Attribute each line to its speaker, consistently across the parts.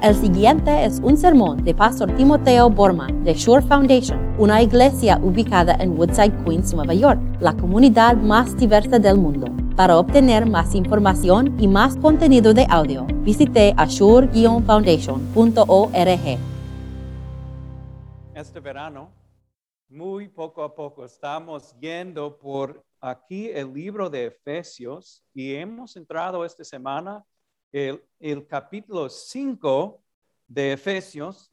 Speaker 1: El siguiente es un sermón de Pastor Timoteo Borman de Shore Foundation, una iglesia ubicada en Woodside, Queens, Nueva York, la comunidad más diversa del mundo. Para obtener más información y más contenido de audio, visite ashore-foundation.org.
Speaker 2: Este verano, muy poco a poco, estamos yendo por aquí el libro de Efesios y hemos entrado esta semana el, el capítulo 5 de Efesios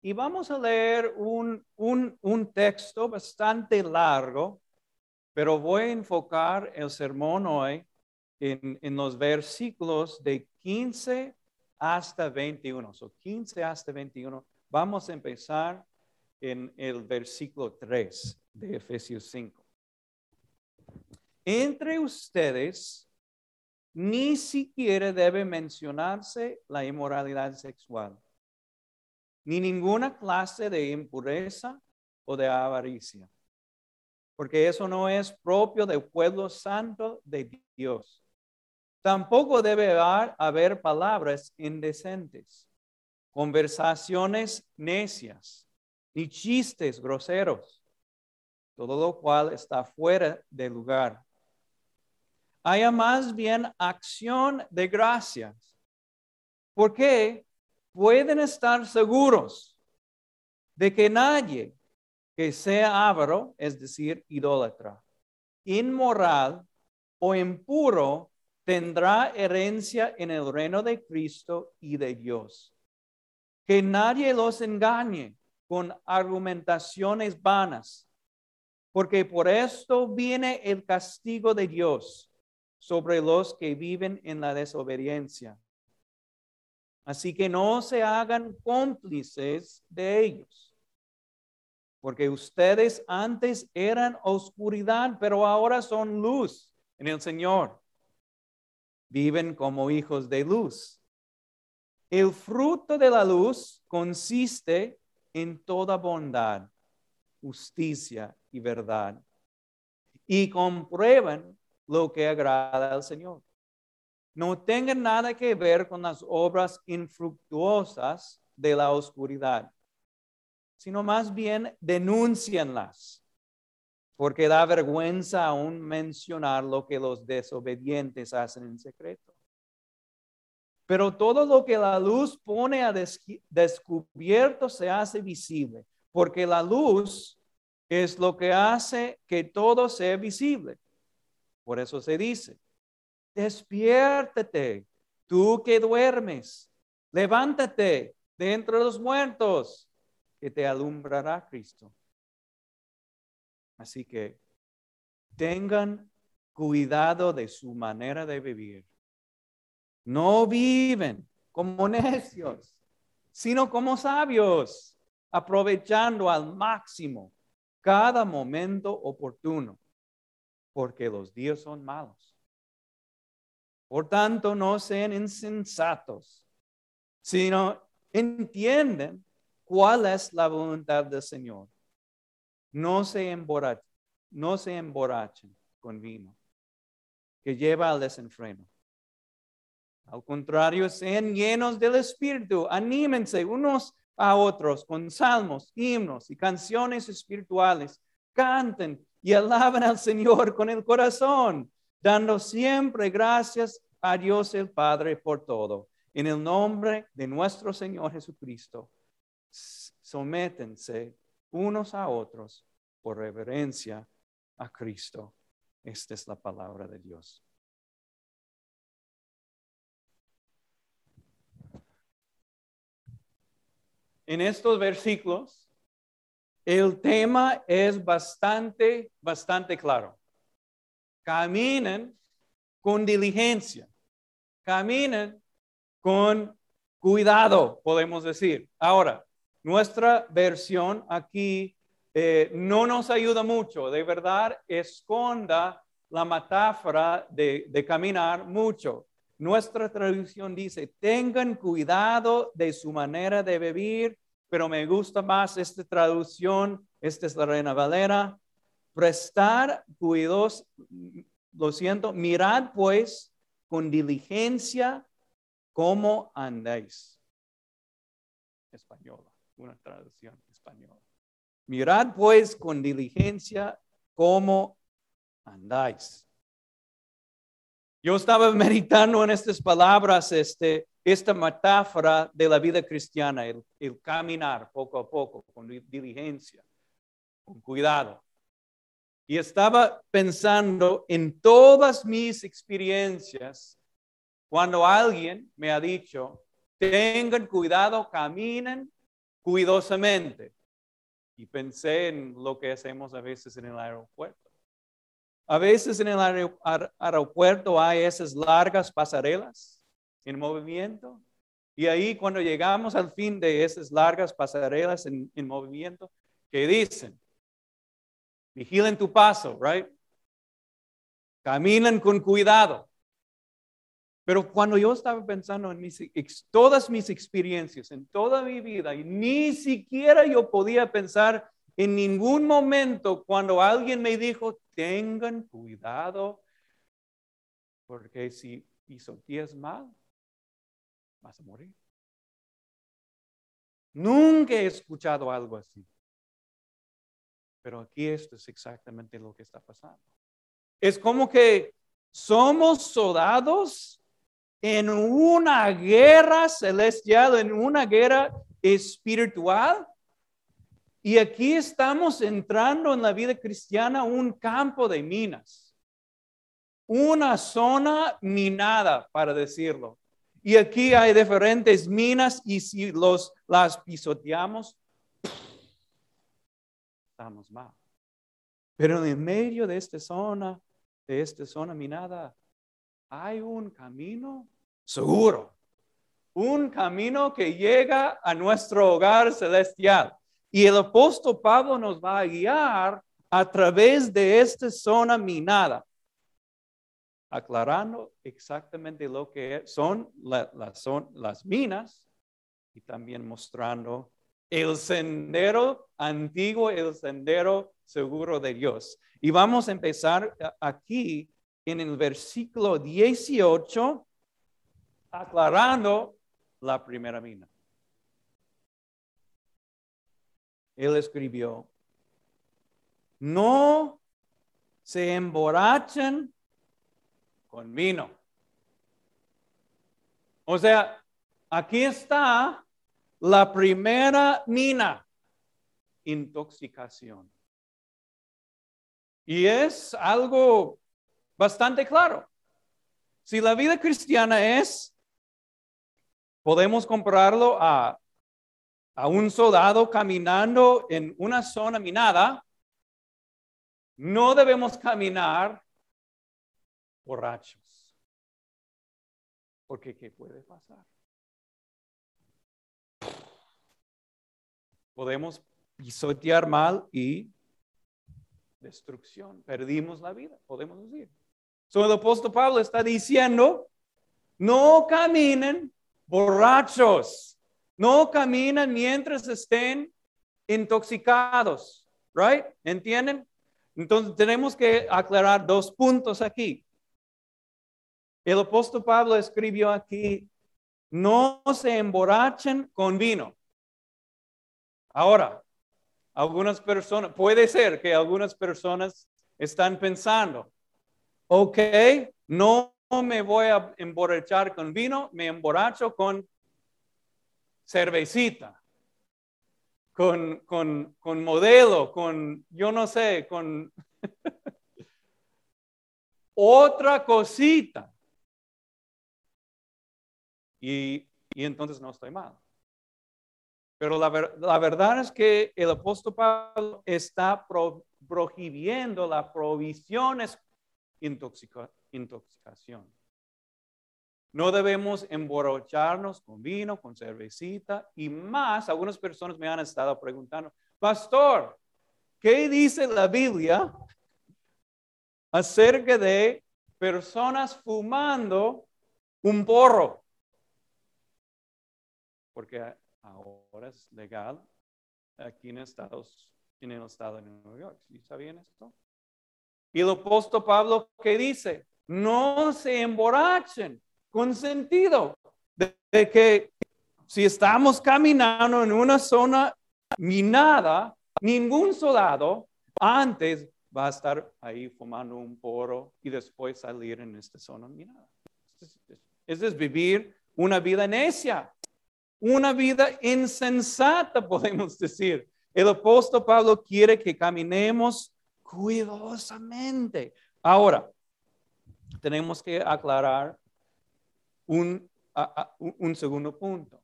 Speaker 2: y vamos a leer un, un, un texto bastante largo, pero voy a enfocar el sermón hoy en, en los versículos de 15 hasta 21. O 15 hasta 21. Vamos a empezar en el versículo 3 de Efesios 5. Entre ustedes ni siquiera debe mencionarse la inmoralidad sexual, ni ninguna clase de impureza o de avaricia, porque eso no es propio del pueblo santo de Dios. Tampoco debe haber palabras indecentes, conversaciones necias, ni chistes groseros, todo lo cual está fuera de lugar haya más bien acción de gracias. Porque pueden estar seguros de que nadie que sea avaro, es decir, idólatra, inmoral o impuro, tendrá herencia en el reino de Cristo y de Dios. Que nadie los engañe con argumentaciones vanas, porque por esto viene el castigo de Dios sobre los que viven en la desobediencia. Así que no se hagan cómplices de ellos, porque ustedes antes eran oscuridad, pero ahora son luz en el Señor. Viven como hijos de luz. El fruto de la luz consiste en toda bondad, justicia y verdad. Y comprueban lo que agrada al Señor. No tengan nada que ver con las obras infructuosas de la oscuridad, sino más bien denuncienlas, porque da vergüenza aún mencionar lo que los desobedientes hacen en secreto. Pero todo lo que la luz pone a descubierto se hace visible, porque la luz es lo que hace que todo sea visible. Por eso se dice, despiértate, tú que duermes, levántate de entre los muertos, que te alumbrará Cristo. Así que tengan cuidado de su manera de vivir. No viven como necios, sino como sabios, aprovechando al máximo cada momento oportuno porque los días son malos. Por tanto, no sean insensatos, sino entienden cuál es la voluntad del Señor. No se emborrachen, no se emborrachen con vino, que lleva al desenfreno. Al contrario, sean llenos del Espíritu, anímense unos a otros con salmos, himnos y canciones espirituales. Canten y alaban al Señor con el corazón, dando siempre gracias a Dios el Padre por todo. En el nombre de nuestro Señor Jesucristo, sométense unos a otros por reverencia a Cristo. Esta es la palabra de Dios. En estos versículos el tema es bastante, bastante claro. Caminen con diligencia. Caminen con cuidado, podemos decir. Ahora, nuestra versión aquí eh, no nos ayuda mucho. De verdad, esconda la metáfora de, de caminar mucho. Nuestra traducción dice, tengan cuidado de su manera de vivir pero me gusta más esta traducción, esta es la Reina Valera, prestar cuidados, lo siento, mirad pues con diligencia cómo andáis. española, una traducción española. Mirad pues con diligencia cómo andáis. Yo estaba meditando en estas palabras, este, esta metáfora de la vida cristiana, el, caminar poco a poco, con diligencia, con cuidado. Y estaba pensando en todas mis experiencias cuando alguien me ha dicho, tengan cuidado, caminen cuidadosamente. Y pensé en lo que hacemos a veces en el aeropuerto. A veces en el aeropuerto hay esas largas pasarelas en movimiento. Y ahí cuando llegamos al fin de esas largas pasarelas en, en movimiento, que dicen, vigilen tu paso, right? Caminan con cuidado. Pero cuando yo estaba pensando en mis, todas mis experiencias, en toda mi vida, y ni siquiera yo podía pensar en ningún momento cuando alguien me dijo, tengan cuidado, porque si pisoteas mal, vas a morir. Nunca he escuchado algo así. Pero aquí esto es exactamente lo que está pasando. Es como que somos soldados en una guerra celestial, en una guerra espiritual. Y aquí estamos entrando en la vida cristiana un campo de minas, una zona minada, para decirlo. Y aquí hay diferentes minas y si los, las pisoteamos, estamos mal. Pero en medio de esta zona, de esta zona minada, hay un camino seguro, un camino que llega a nuestro hogar celestial. Y el apóstol Pablo nos va a guiar a través de esta zona minada, aclarando exactamente lo que son, las minas y también mostrando el sendero antiguo, el sendero seguro de Dios. Y vamos a empezar aquí en el versículo 18, aclarando la primera mina. Él escribió, no se emborrachen con vino. O sea, aquí está la primera mina, intoxicación. Y es algo bastante claro. Si la vida cristiana es, podemos compararlo a, a un soldado caminando en una zona minada, no debemos caminar borrachos. Porque ¿qué puede pasar? Podemos pisotear mal y destrucción. Perdimos la vida, podemos decir. So, el apóstol Pablo está diciendo, no caminen borrachos, no caminen mientras estén intoxicados, right? ¿Entienden? Entonces tenemos que aclarar dos puntos aquí. El apóstol Pablo escribió aquí, no se emborrachen con vino. Ahora, algunas personas, puede ser que algunas personas están pensando, ok, no me voy a emborrachar con vino, me emborracho con cervecita, con, con, con modelo, con, yo no sé, con otra cosita. Y, y entonces no estoy mal. Pero la, verdad es que el apóstol Pablo está prohibiendo la provisión intoxica, intoxicación. No debemos emborracharnos con vino, con cervecita y más. Algunas personas me han estado preguntando, pastor, ¿qué dice la Biblia acerca de personas fumando un porro? Porque ahora es legal aquí en Estados en el estado de Nueva York. ¿Sí sabían esto? Y el apóstol Pablo, ¿qué dice? No se emborrachen con sentido de, que si estamos caminando en una zona minada, ningún soldado antes va a estar ahí fumando un poro y después salir en esta zona minada. Eso es vivir una vida necia, una vida insensata, podemos decir. El apóstol Pablo quiere que caminemos cuidadosamente. Ahora, tenemos que aclarar un, un segundo punto.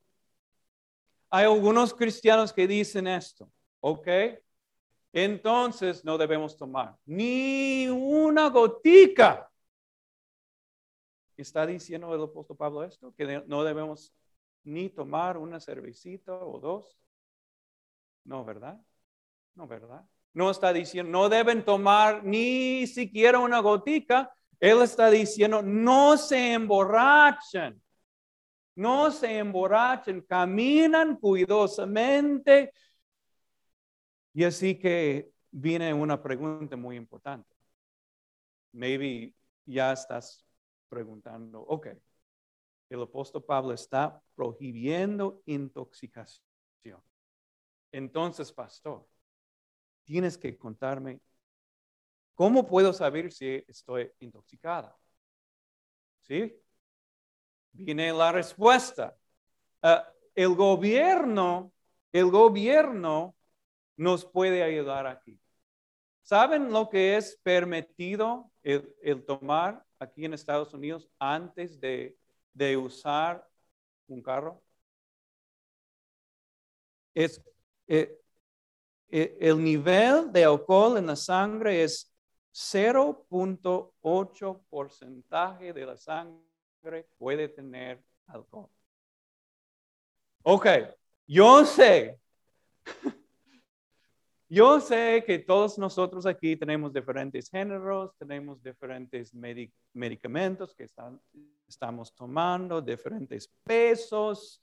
Speaker 2: Hay algunos cristianos que dicen esto, ¿ok? Entonces no debemos tomar ni una gotica. ¿Está diciendo el apóstol Pablo esto? Que no debemos ni tomar una cervecita o dos. No, ¿verdad? No, ¿verdad? No está diciendo, no deben tomar ni siquiera una gotica. Él está diciendo, no se emborrachen. No se emborrachen, caminan cuidadosamente. Y así que viene una pregunta muy importante. Maybe ya estás preguntando, ok, el apóstol Pablo está prohibiendo intoxicación. Entonces, pastor, tienes que contarme cómo puedo saber si estoy intoxicada. ¿Sí? Viene la respuesta. Ah, el gobierno, el gobierno nos puede ayudar aquí. ¿Saben lo que es permitido el tomar aquí en Estados Unidos antes de de usar un carro es eh, eh, el nivel de alcohol en la sangre es 0.8 porcentaje de la sangre puede tener alcohol. Ok, yo sé yo sé que todos nosotros aquí tenemos diferentes géneros, tenemos diferentes medicamentos que estamos tomando, diferentes pesos,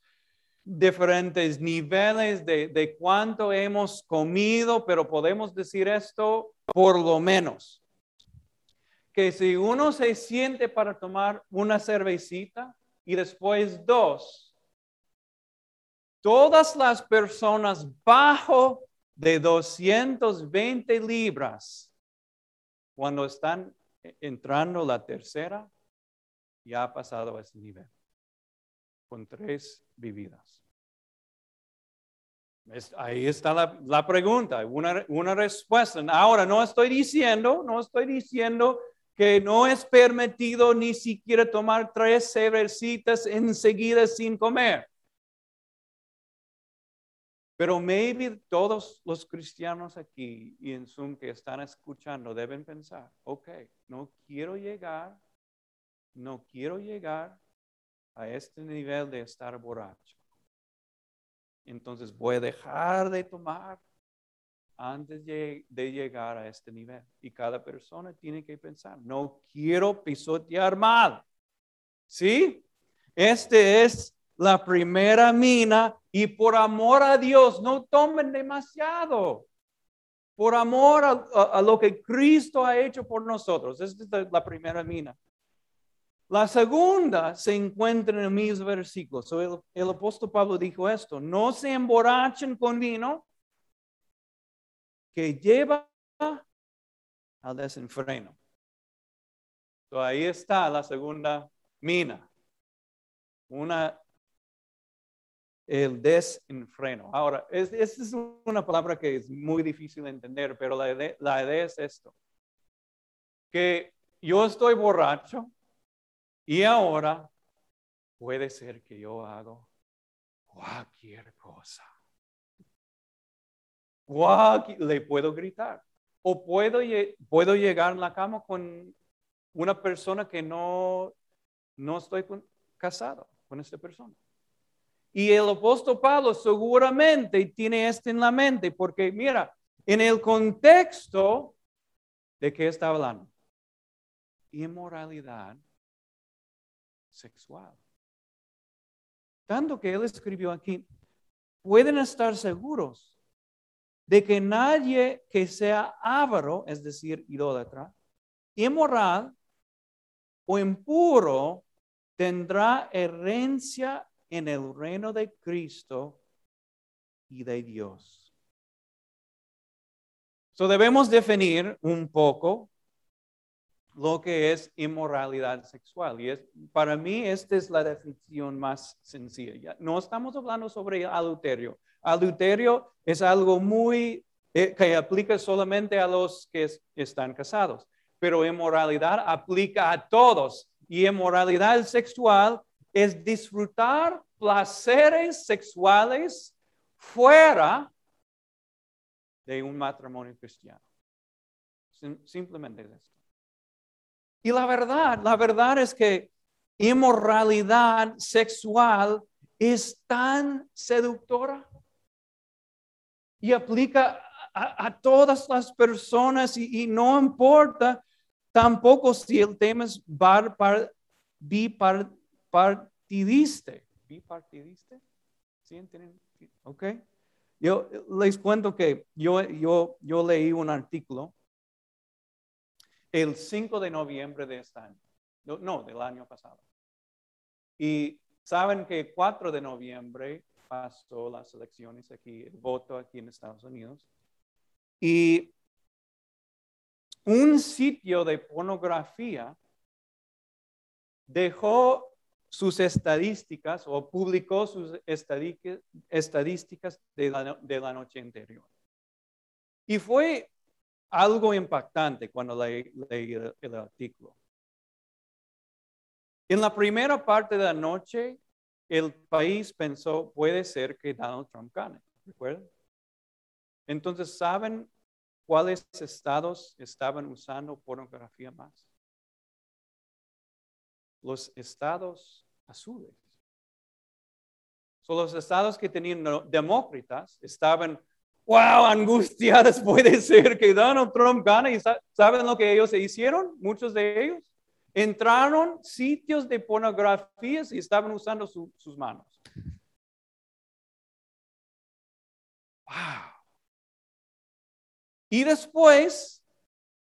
Speaker 2: diferentes niveles de, de cuánto hemos comido, pero podemos decir esto por lo menos. Que si uno se siente para tomar una cervecita y después dos, todas las personas bajo de 220 libras, cuando están entrando la tercera, ya ha pasado a ese nivel, con tres vividas. Ahí está la, pregunta, una, una, respuesta. Ahora, no estoy diciendo, no estoy diciendo que no es permitido ni siquiera tomar tres cervecitas enseguida sin comer. Pero maybe todos los cristianos aquí y en Zoom que están escuchando deben pensar, ok, no quiero llegar, no quiero llegar a este nivel de estar borracho. Entonces voy a dejar de tomar antes de, llegar a este nivel. Y cada persona tiene que pensar, no quiero pisotear mal. ¿Sí? Este es la primera mina y por amor a Dios no tomen demasiado. Por amor a, lo que Cristo ha hecho por nosotros. Esta es la primera mina. La segunda se encuentra en el mismo versículo. el, apóstol Pablo dijo esto, no se emborrachen con vino que lleva al desenfreno. ahí está la segunda mina. Una el desenfreno. Ahora, esta es una palabra que es muy difícil de entender, pero la idea, es esto. Que yo estoy borracho y ahora puede ser que yo hago cualquier cosa. le puedo gritar. O puedo, puedo llegar a la cama con una persona que no, no estoy casado con esta persona. Y el apóstol Pablo seguramente tiene esto en la mente, porque mira, en el contexto de qué está hablando, inmoralidad sexual. Tanto que él escribió aquí, pueden estar seguros de que nadie que sea avaro, es decir, idólatra, inmoral o impuro, tendrá herencia en el reino de Cristo y de Dios. So debemos definir un poco lo que es inmoralidad sexual. Y es, para mí esta es la definición más sencilla. No estamos hablando sobre adulterio. Adulterio es algo muy eh, que aplica solamente a los que están casados, pero inmoralidad aplica a todos. Y inmoralidad sexual es disfrutar placeres sexuales fuera de un matrimonio cristiano. Simplemente es esto. Y la verdad, la verdad es que inmoralidad sexual es tan seductora y aplica a, todas las personas y, no importa tampoco si el tema es bar, bipartidista. ¿Bipartidista? ¿Sí entienden? Ok. Yo les cuento que yo, yo, yo leí un artículo el 5 de noviembre de este año. No, del año pasado. Y saben que el 4 de noviembre pasó las elecciones aquí, el voto aquí en Estados Unidos. Y un sitio de pornografía dejó sus estadísticas o publicó sus estadísticas de la, de la noche anterior. Y fue algo impactante cuando leí, el, artículo. En la primera parte de la noche, el país pensó, puede ser que Donald Trump gane, ¿recuerdan? Entonces, ¿saben cuáles estados estaban usando pornografía más? Los estados azules. Son los estados que tenían demócratas estaban wow, angustiadas puede ser que Donald Trump gane. ¿Y saben lo que ellos hicieron? Muchos de ellos entraron sitios de pornografías y estaban usando sus manos. Wow. Y después,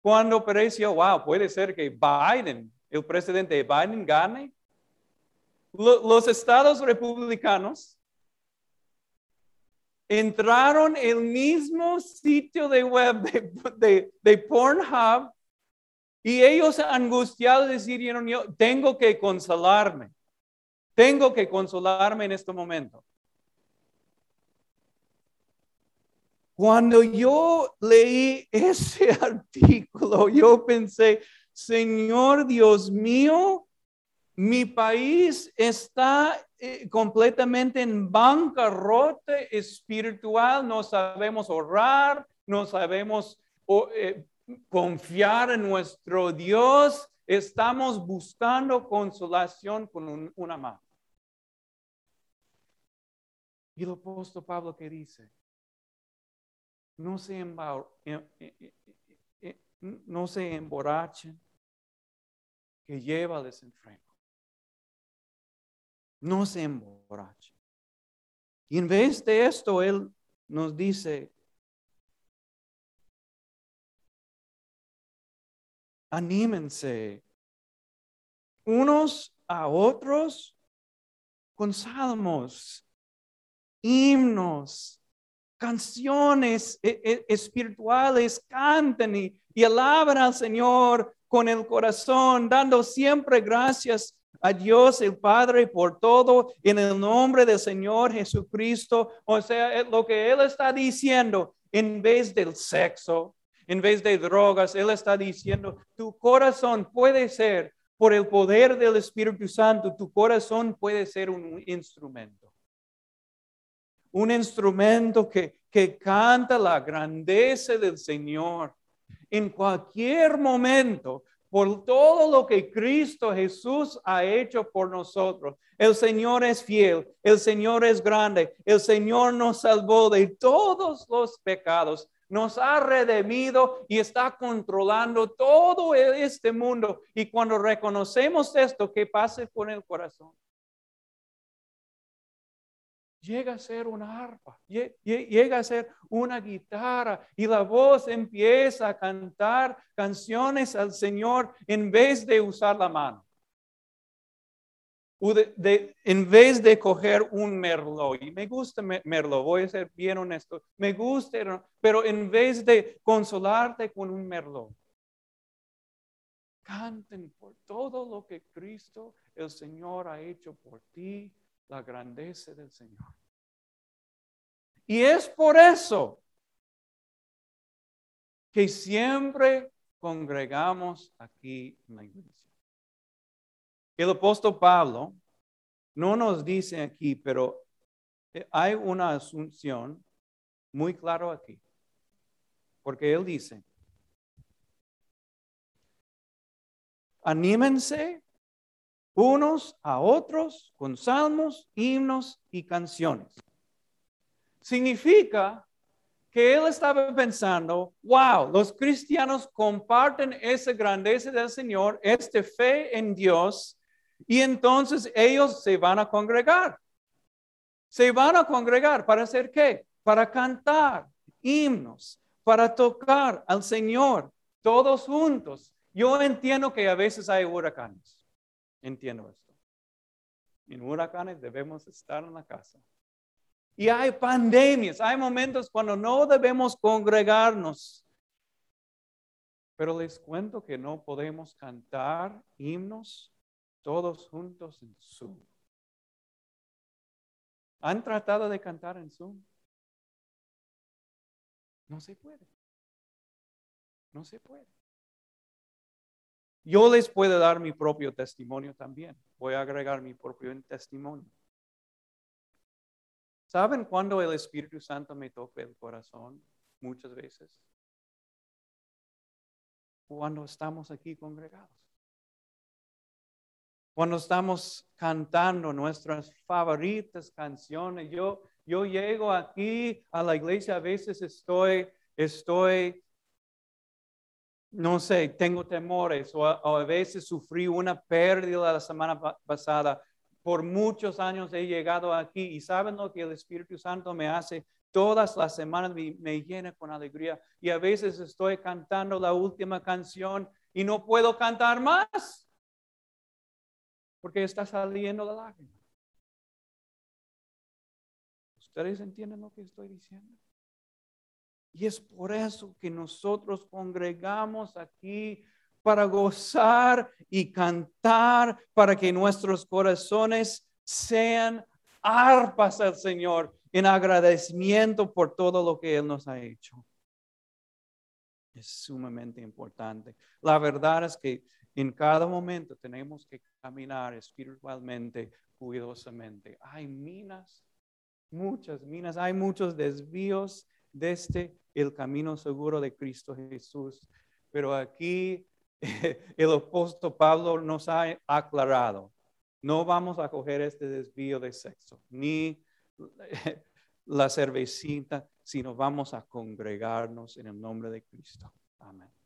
Speaker 2: cuando pareció, wow, puede ser que Biden, el presidente Biden, gane, los estados republicanos entraron el mismo sitio de web de, de, Pornhub y ellos angustiados decidieron, yo tengo que consolarme, tengo que consolarme en este momento. Cuando yo leí ese artículo, yo pensé, Señor Dios mío, mi país está eh, completamente en bancarrota espiritual, no sabemos orar, no sabemos eh, confiar en nuestro Dios, estamos buscando consolación con una mano. Y el apóstol Pablo que dice, no se, eh, no se emborrachen, que lleva desenfreno no se emborrache. Y en vez de esto, Él nos dice, anímense unos a otros con salmos, himnos, canciones e, e, espirituales, canten y, y alaban al Señor con el corazón, dando siempre gracias a Dios el Padre por todo en el nombre del Señor Jesucristo. O sea, lo que Él está diciendo en vez del sexo, en vez de drogas, Él está diciendo, tu corazón puede ser, por el poder del Espíritu Santo, tu corazón puede ser un instrumento. Un instrumento que, que canta la grandeza del Señor. En cualquier momento, por todo lo que Cristo Jesús ha hecho por nosotros. El Señor es fiel, el Señor es grande, el Señor nos salvó de todos los pecados, nos ha redimido y está controlando todo este mundo. Y cuando reconocemos esto, ¿qué pasa con el corazón? Llega a ser una arpa, llega a ser una guitarra y la voz empieza a cantar canciones al Señor en vez de usar la mano. de- de- en vez de coger un merlot, y me gusta me- merlot, voy a ser bien honesto, me gusta, pero en vez de consolarte con un merlot, canten por todo lo que Cristo, el Señor, ha hecho por ti, la grandeza del Señor. Y es por eso que siempre congregamos aquí en la iglesia. El apóstol Pablo no nos dice aquí, pero eh, hay una asunción muy claro aquí. Porque él dice, anímense unos a otros con salmos, himnos y canciones. Significa que él estaba pensando, wow, los cristianos comparten esa grandeza del Señor, esta fe en Dios, y entonces ellos se van a congregar. Se van a congregar para hacer qué? Para cantar himnos, para tocar al Señor, todos juntos. Yo entiendo que a veces hay huracanes. Entiendo esto. En huracanes debemos estar en la casa. Y hay pandemias, hay momentos cuando no debemos congregarnos. Pero les cuento que no podemos cantar himnos todos juntos en Zoom. ¿Han tratado de cantar en Zoom? No se puede. No se puede. Yo les puedo dar mi propio testimonio también. Voy a agregar mi propio testimonio. ¿Saben cuándo el Espíritu Santo me toca el corazón? Muchas veces. Cuando estamos aquí congregados. Cuando estamos cantando nuestras favoritas canciones. Yo, yo llego aquí a la iglesia, a veces estoy, estoy, no sé, tengo temores o a, o a veces sufrí una pérdida la semana pa- pasada por muchos años he llegado aquí y saben lo que el Espíritu Santo me hace. Todas las semanas me, llena con alegría y a veces estoy cantando la última canción y no puedo cantar más porque está saliendo la lágrima. ¿Ustedes entienden lo que estoy diciendo? Y es por eso que nosotros congregamos aquí para gozar y cantar, para que nuestros corazones sean arpas al Señor en agradecimiento por todo lo que Él nos ha hecho. Es sumamente importante. La verdad es que en cada momento tenemos que caminar espiritualmente, cuidadosamente. Hay minas, muchas minas, hay muchos desvíos desde el camino seguro de Cristo Jesús. Pero aquí el apóstol Pablo nos ha aclarado, no vamos a coger este desvío de sexo, ni la cervecita, sino vamos a congregarnos en el nombre de Cristo. Amén.